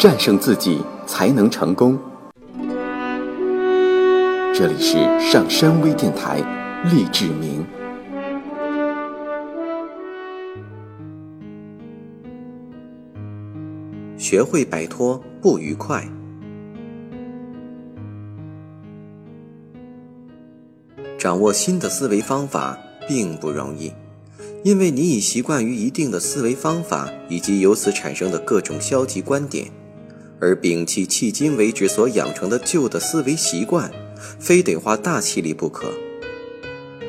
战胜自己才能成功。这里是上山微电台，励志明。学会摆脱不愉快。掌握新的思维方法并不容易，因为你已习惯于一定的思维方法以及由此产生的各种消极观点，而摒弃迄今为止所养成的旧的思维习惯，非得花大气力不可。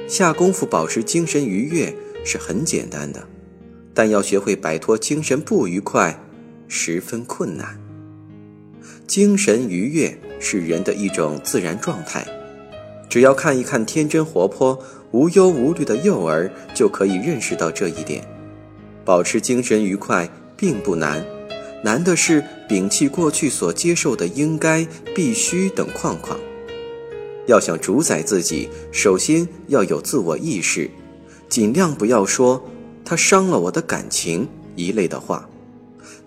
下功夫保持精神愉悦是很简单的，但要学会摆脱精神不愉快。十分困难。精神愉悦是人的一种自然状态，只要看一看天真活泼、无忧无虑的幼儿，就可以认识到这一点。保持精神愉快并不难，难的是摒弃过去所接受的应该、必须等框框。要想主宰自己，首先要有自我意识，尽量不要说“他伤了我的感情”一类的话。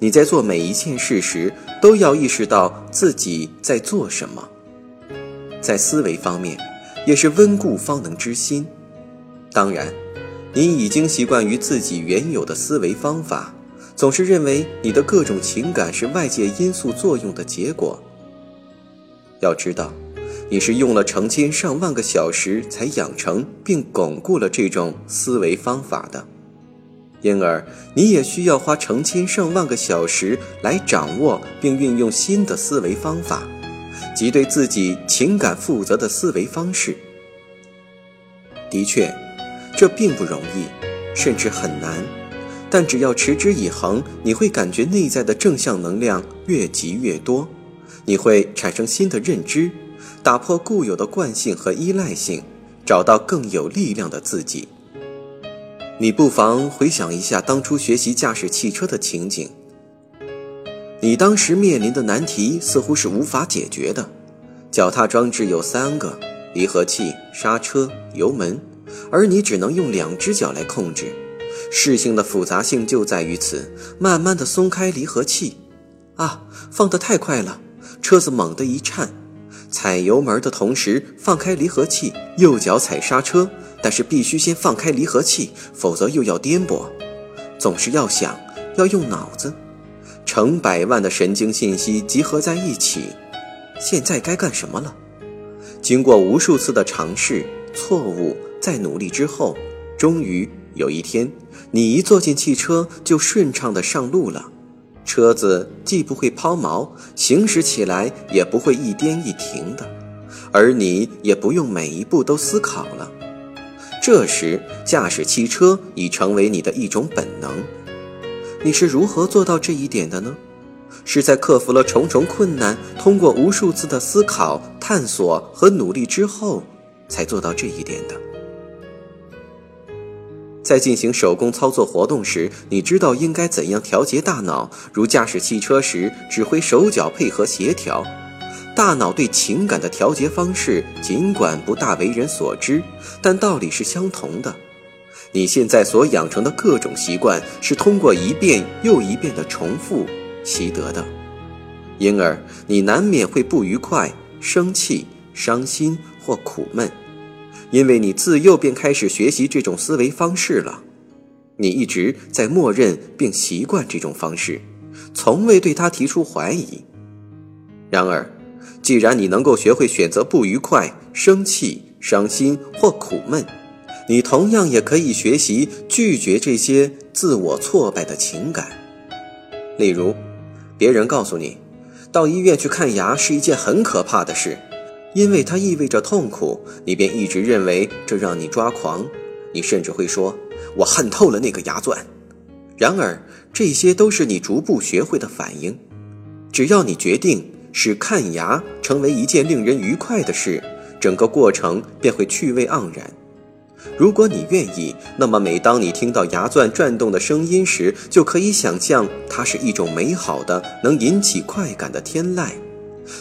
你在做每一件事时，都要意识到自己在做什么。在思维方面，也是温故方能知新。当然，你已经习惯于自己原有的思维方法，总是认为你的各种情感是外界因素作用的结果。要知道，你是用了成千上万个小时才养成并巩固了这种思维方法的。因而，你也需要花成千上万个小时来掌握并运用新的思维方法，即对自己情感负责的思维方式。的确，这并不容易，甚至很难。但只要持之以恒，你会感觉内在的正向能量越积越多，你会产生新的认知，打破固有的惯性和依赖性，找到更有力量的自己。你不妨回想一下当初学习驾驶汽车的情景。你当时面临的难题似乎是无法解决的。脚踏装置有三个：离合器、刹车、油门，而你只能用两只脚来控制。事情的复杂性就在于此。慢慢的松开离合器，啊，放得太快了，车子猛地一颤。踩油门的同时放开离合器，右脚踩刹车。但是必须先放开离合器，否则又要颠簸。总是要想，要用脑子，成百万的神经信息集合在一起。现在该干什么了？经过无数次的尝试、错误、再努力之后，终于有一天，你一坐进汽车就顺畅的上路了。车子既不会抛锚，行驶起来也不会一颠一停的，而你也不用每一步都思考了。这时，驾驶汽车已成为你的一种本能。你是如何做到这一点的呢？是在克服了重重困难，通过无数次的思考、探索和努力之后，才做到这一点的。在进行手工操作活动时，你知道应该怎样调节大脑，如驾驶汽车时指挥手脚配合协调。大脑对情感的调节方式，尽管不大为人所知，但道理是相同的。你现在所养成的各种习惯，是通过一遍又一遍的重复习得的，因而你难免会不愉快、生气、伤心或苦闷，因为你自幼便开始学习这种思维方式了。你一直在默认并习惯这种方式，从未对他提出怀疑。然而，既然你能够学会选择不愉快、生气、伤心或苦闷，你同样也可以学习拒绝这些自我挫败的情感。例如，别人告诉你，到医院去看牙是一件很可怕的事，因为它意味着痛苦，你便一直认为这让你抓狂。你甚至会说：“我恨透了那个牙钻。”然而，这些都是你逐步学会的反应。只要你决定。使看牙成为一件令人愉快的事，整个过程便会趣味盎然。如果你愿意，那么每当你听到牙钻转动的声音时，就可以想象它是一种美好的、能引起快感的天籁，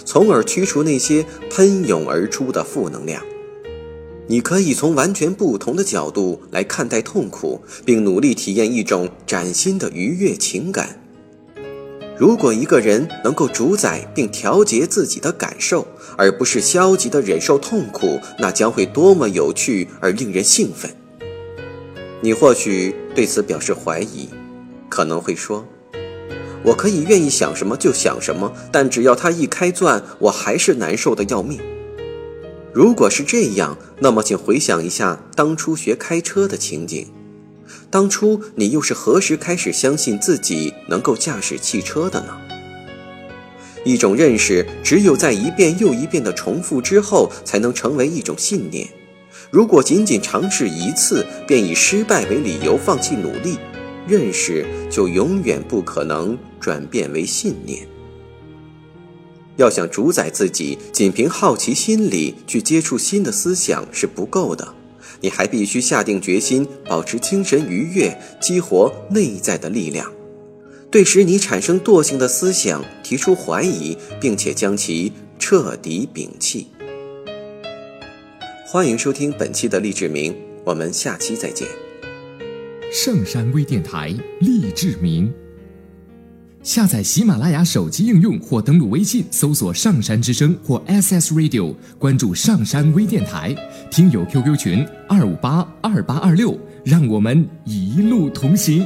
从而驱除那些喷涌而出的负能量。你可以从完全不同的角度来看待痛苦，并努力体验一种崭新的愉悦情感。如果一个人能够主宰并调节自己的感受，而不是消极的忍受痛苦，那将会多么有趣而令人兴奋！你或许对此表示怀疑，可能会说：“我可以愿意想什么就想什么，但只要他一开钻，我还是难受的要命。”如果是这样，那么请回想一下当初学开车的情景。当初你又是何时开始相信自己能够驾驶汽车的呢？一种认识只有在一遍又一遍的重复之后，才能成为一种信念。如果仅仅尝试一次便以失败为理由放弃努力，认识就永远不可能转变为信念。要想主宰自己，仅凭好奇心理去接触新的思想是不够的。你还必须下定决心，保持精神愉悦，激活内在的力量，对使你产生惰性的思想提出怀疑，并且将其彻底摒弃。欢迎收听本期的励志名，我们下期再见。上山微电台励志名。下载喜马拉雅手机应用或登录微信搜索“上山之声”或 SS Radio，关注上山微电台，听友 QQ 群二五八二八二六，让我们一路同行。